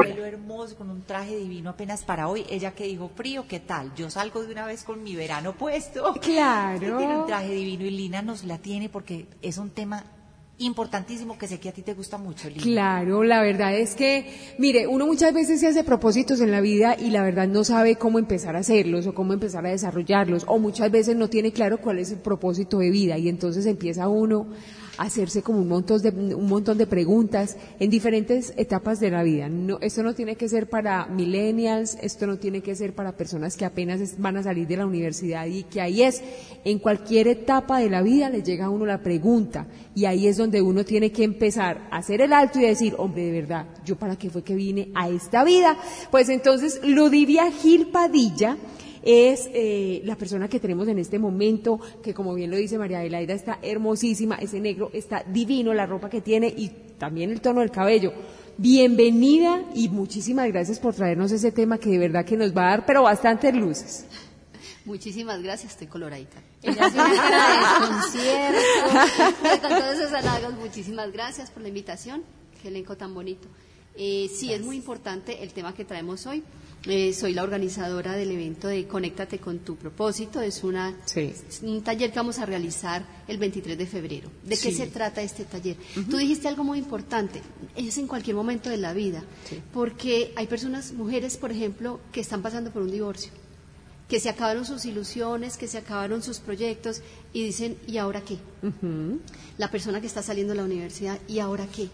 pelo hermoso, con un traje divino apenas para hoy. Ella que dijo, frío, ¿qué tal? Yo salgo de una vez con mi verano puesto. Claro. Tiene un traje divino y Lina nos la tiene porque es un tema importantísimo que sé que a ti te gusta mucho, Lina. Claro, la verdad es que, mire, uno muchas veces se hace propósitos en la vida y la verdad no sabe cómo empezar a hacerlos o cómo empezar a desarrollarlos o muchas veces no tiene claro cuál es el propósito de vida y entonces empieza uno hacerse como un montón de, un montón de preguntas en diferentes etapas de la vida. No, esto no tiene que ser para millennials, esto no tiene que ser para personas que apenas van a salir de la universidad y que ahí es, en cualquier etapa de la vida le llega a uno la pregunta y ahí es donde uno tiene que empezar a hacer el alto y decir, hombre, de verdad, ¿yo para qué fue que vine a esta vida? Pues entonces Ludivia Gil Padilla, es eh, la persona que tenemos en este momento, que como bien lo dice María Adelaida, está hermosísima, ese negro está divino, la ropa que tiene y también el tono del cabello. Bienvenida y muchísimas gracias por traernos ese tema que de verdad que nos va a dar, pero bastantes luces. Muchísimas gracias, estoy coloradita. Ella es una cara de concierto, con todos esos halagos, muchísimas gracias por la invitación, qué elenco tan bonito. Eh, sí, es muy importante el tema que traemos hoy. Eh, soy la organizadora del evento de Conéctate con tu propósito. Es una, un taller que vamos a realizar el 23 de febrero. ¿De qué se trata este taller? Tú dijiste algo muy importante. Es en cualquier momento de la vida. Porque hay personas, mujeres, por ejemplo, que están pasando por un divorcio que se acabaron sus ilusiones, que se acabaron sus proyectos y dicen, ¿y ahora qué? La persona que está saliendo de la universidad, ¿y ahora qué?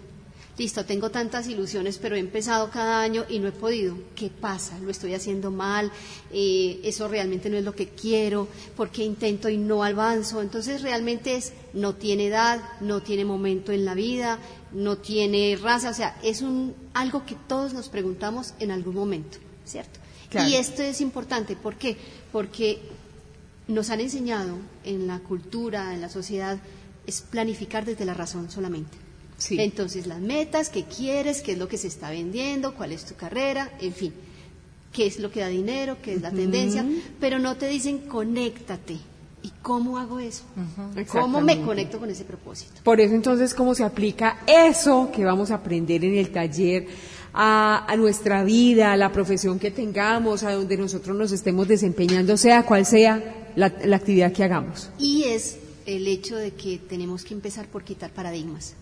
Listo, tengo tantas ilusiones, pero he empezado cada año y no he podido. ¿Qué pasa? ¿Lo estoy haciendo mal? Eh, ¿Eso realmente no es lo que quiero? ¿Por qué intento y no avanzo? Entonces realmente es, no tiene edad, no tiene momento en la vida, no tiene raza, o sea, es un, algo que todos nos preguntamos en algún momento, ¿cierto? Y esto es importante, ¿por qué? Porque nos han enseñado en la cultura, en la sociedad, es planificar desde la razón solamente. Entonces, las metas, qué quieres, qué es lo que se está vendiendo, cuál es tu carrera, en fin, qué es lo que da dinero, qué es la tendencia, pero no te dicen conéctate. ¿Y cómo hago eso? ¿Cómo me conecto con ese propósito? Por eso entonces, ¿cómo se aplica eso que vamos a aprender en el taller a, nuestra vida, a la profesión que tengamos, a donde nosotros nos estemos desempeñando, sea cual sea la, la actividad que hagamos? Y es el hecho de que tenemos que empezar por quitar paradigmas.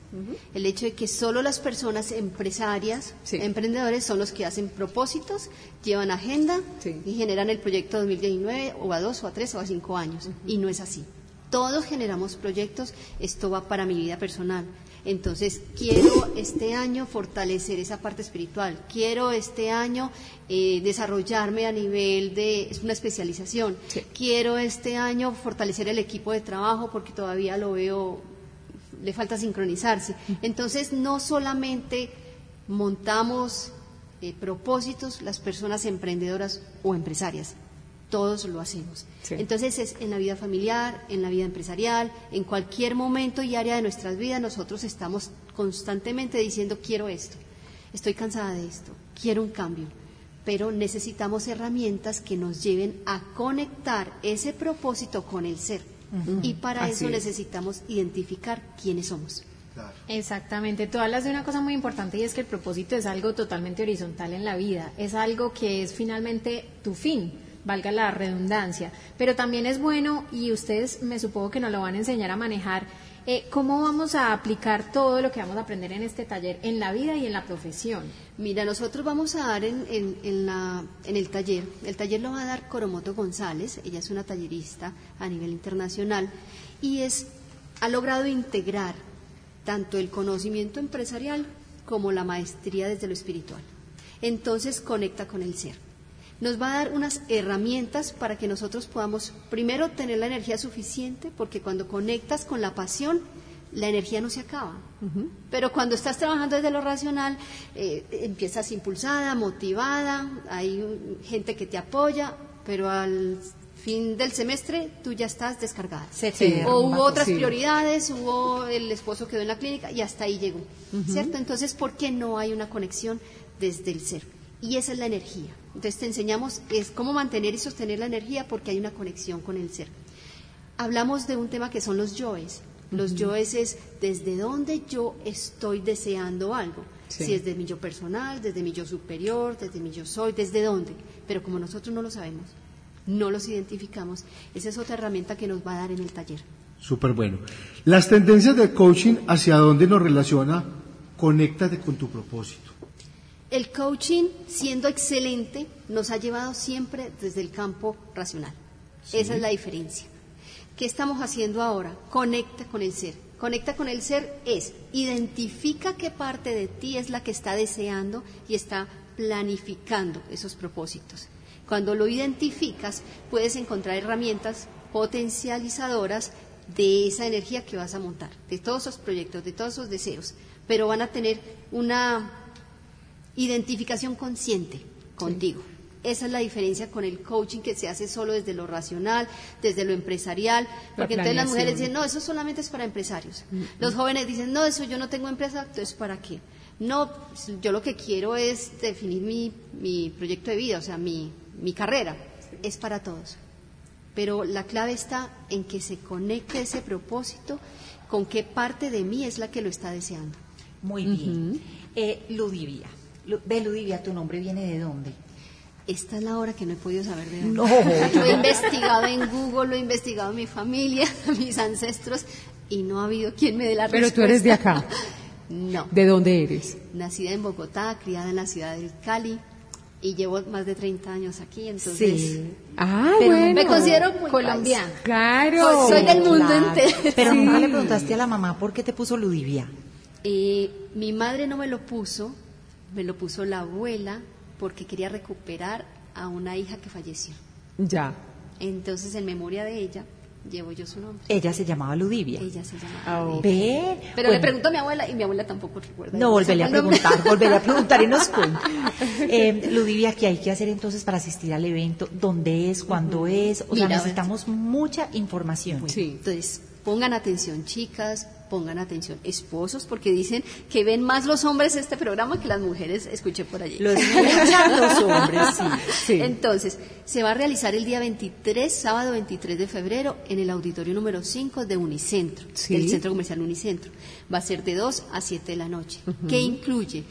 El hecho de que solo las personas empresarias, emprendedores, son los que hacen propósitos, llevan agenda y generan el proyecto 2019 o a dos o a tres o a cinco años. Y no es así. Todos generamos proyectos, esto va para mi vida personal. Entonces, quiero este año fortalecer esa parte espiritual, quiero este año eh, desarrollarme a nivel de es una especialización, quiero este año fortalecer el equipo de trabajo porque todavía lo veo, le falta sincronizarse. Entonces, no solamente montamos eh, propósitos las personas emprendedoras o empresarias, todos lo hacemos. Entonces es en la vida familiar, en la vida empresarial, en cualquier momento y área de nuestras vidas nosotros estamos constantemente diciendo quiero esto, estoy cansada de esto, quiero un cambio, pero necesitamos herramientas que nos lleven a conectar ese propósito con el ser. Y para eso necesitamos identificar quiénes somos. Exactamente, tú hablas de una cosa muy importante y es que el propósito es algo totalmente horizontal en la vida, es algo que es finalmente tu fin, valga la redundancia. Pero también es bueno, y ustedes me supongo que nos lo van a enseñar a manejar, eh, cómo vamos a aplicar todo lo que vamos a aprender en este taller en la vida y en la profesión. Mira, nosotros vamos a dar en, en, la, en el taller, el taller lo va a dar Coromoto González, ella es una tallerista a nivel internacional y es, ha logrado integrar tanto el conocimiento empresarial como la maestría desde lo espiritual. Entonces conecta con el ser nos va a dar unas herramientas para que nosotros podamos primero tener la energía suficiente, porque cuando conectas con la pasión, la energía no se acaba. Pero cuando estás trabajando desde lo racional, eh, empiezas impulsada, motivada, hay gente que te apoya, pero al fin del semestre tú ya estás descargada. o hubo otras prioridades, hubo el esposo quedó en la clínica y hasta ahí llegó. ¿Cierto? Entonces, ¿por qué no hay una conexión desde el ser? Y esa es la energía. Entonces te enseñamos es cómo mantener y sostener la energía porque hay una conexión con el ser. Hablamos de un tema que son los yoes. Los yoes es desde dónde yo estoy deseando algo. Sí. Si es de mi yo personal, desde mi yo superior, desde mi yo soy, desde dónde. Pero como nosotros no lo sabemos, no los identificamos, esa es otra herramienta que nos va a dar en el taller. Súper bueno. Las tendencias de coaching, ¿hacia dónde nos relaciona? Conéctate con tu propósito. El coaching, siendo excelente, nos ha llevado siempre desde el campo racional. Esa es la diferencia. ¿Qué estamos haciendo ahora? Conecta con el ser. Conecta con el ser es identifica qué parte de ti es la que está deseando y está planificando esos propósitos. Cuando lo identificas, puedes encontrar herramientas potencializadoras de esa energía que vas a montar, de todos esos proyectos, de todos esos deseos, pero van a tener una identificación consciente contigo. Esa es la diferencia con el coaching que se hace solo desde lo racional, desde lo empresarial, porque entonces las mujeres dicen, no, eso solamente es para empresarios. Los jóvenes dicen, no, eso yo no tengo empresa, entonces ¿para qué? No, yo lo que quiero es definir mi, mi proyecto de vida, o sea, mi, mi carrera. Es para todos. Pero la clave está en que se conecte ese propósito con qué parte de mí es la que lo está deseando. Muy bien. Eh, Ludivia. Ve, Ludivia, ¿tu nombre viene de dónde? Esta es la hora que no he podido saber de dónde. No, Lo he investigado en Google, lo he investigado en mi familia, mis ancestros, y no ha habido quien me dé la Pero respuesta. tú eres de acá. No. ¿De dónde eres? Nacida en Bogotá, criada en la ciudad del Cali, y llevo más de 30 años aquí, entonces... Sí. Ah, Pero bueno. me considero muy colombiana. Claro. Soy, soy del mundo Claro. entero. Pero Sí. nunca le preguntaste a la mamá por qué te puso Ludivia. Eh, mi madre no me lo puso, me lo puso la abuela porque quería recuperar a una hija que falleció. Ya. Entonces, en memoria de ella, llevo yo su nombre. Ella se llamaba Ludivia. Ella se llama. Ah. Ve. Pero bueno, le pregunto a mi abuela y mi abuela tampoco recuerda. No, volveré a preguntar, volveré a preguntar y nos cuenta. Eh, Ludivia, ¿qué hay que hacer entonces para asistir al evento? ¿Dónde es? ¿Cuándo es? O sea, necesitamos mucha información. Sí. Entonces, pongan atención chicas, pongan atención esposos, porque dicen que ven más los hombres este programa que las mujeres, escuché por allí. Lo escuchan los hombres, sí. Sí. Entonces, se va a realizar el día 23, sábado 23 de febrero, en el auditorio número 5 de Unicentro, Sí. del Centro Comercial Unicentro. Va a ser de 2 a 7 de la noche, que incluye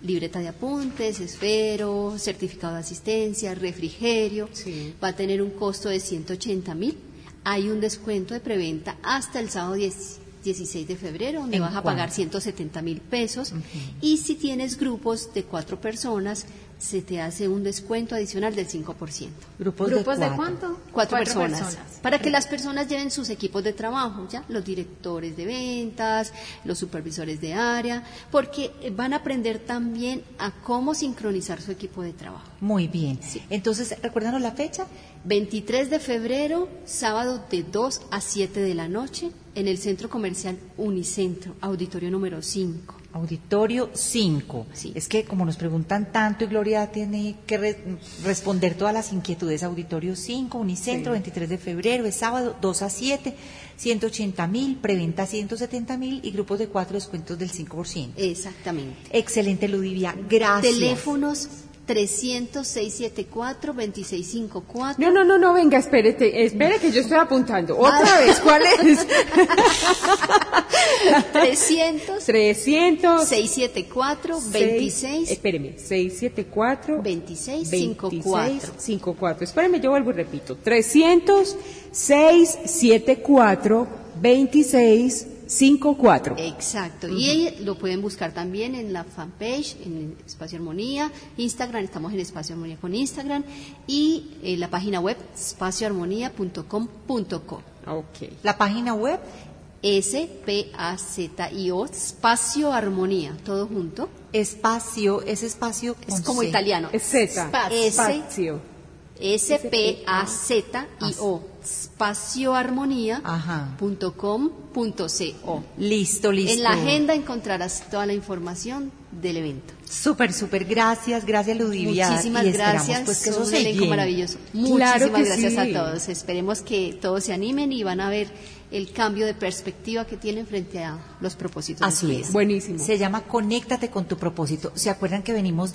libreta de apuntes, esfero, certificado de asistencia, refrigerio. Sí. Va a tener un costo de 180 mil. Hay un descuento de preventa hasta el sábado 10 16 de febrero, donde ¿En vas a pagar cuánto? 170 mil pesos. Y si tienes grupos de cuatro personas, se te hace un descuento adicional del 5%. Grupos, ¿Grupos de, cuatro. cuánto? Cuatro, personas, Para que las personas lleven sus equipos de trabajo, ¿ya? Los directores de ventas, los supervisores de área, porque van a aprender también a cómo sincronizar su equipo de trabajo. Muy bien. Entonces, recuérdanos la fecha. 23 de febrero, sábado de 2 a 7 de la noche, en el Centro Comercial Unicentro, auditorio número 5. Auditorio 5. Sí. Es que como nos preguntan tanto y Gloria tiene que re- responder todas las inquietudes. Auditorio 5, Unicentro, 23 de febrero, es sábado, 2 a 7, 180 mil, preventa 170 mil y grupos de cuatro descuentos del 5%. Exactamente. Excelente, Ludivia. Gracias. Teléfonos 300-674-2654. No, no, no, no, venga, espérate, espere que yo estoy apuntando. Otra vez, ¿cuál es? 300 300. 674 seis- 26 Espéreme, 674 26 54. 54. Espéreme, yo vuelvo y repito. 300 674 26 54. Exacto. Y ahí lo pueden buscar también en la fanpage, en Espacio Armonía, Instagram, estamos en Espacio Armonía con Instagram y en la página web espacioarmonía.com.co. Ok. La página web, S-P-A-Z-I-O, Espacio Armonía, todo junto. espacio, ese espacio Es como C. italiano. Es Z. Espacio. Espacio. S-P-A-Z-I-O, espacioarmonía.com.co. Listo, listo. En la agenda encontrarás toda la información del evento. Súper, súper. Gracias, gracias, Ludivia. Muchísimas y gracias, Pues, que eso un se elenco llene. maravilloso. Claro Muchísimas que gracias sí. a todos. Esperemos que todos se animen y van a ver el cambio de perspectiva que tienen frente a los propósitos. Así es. Buenísimo. Se llama Conéctate con tu propósito. ¿Se acuerdan que venimos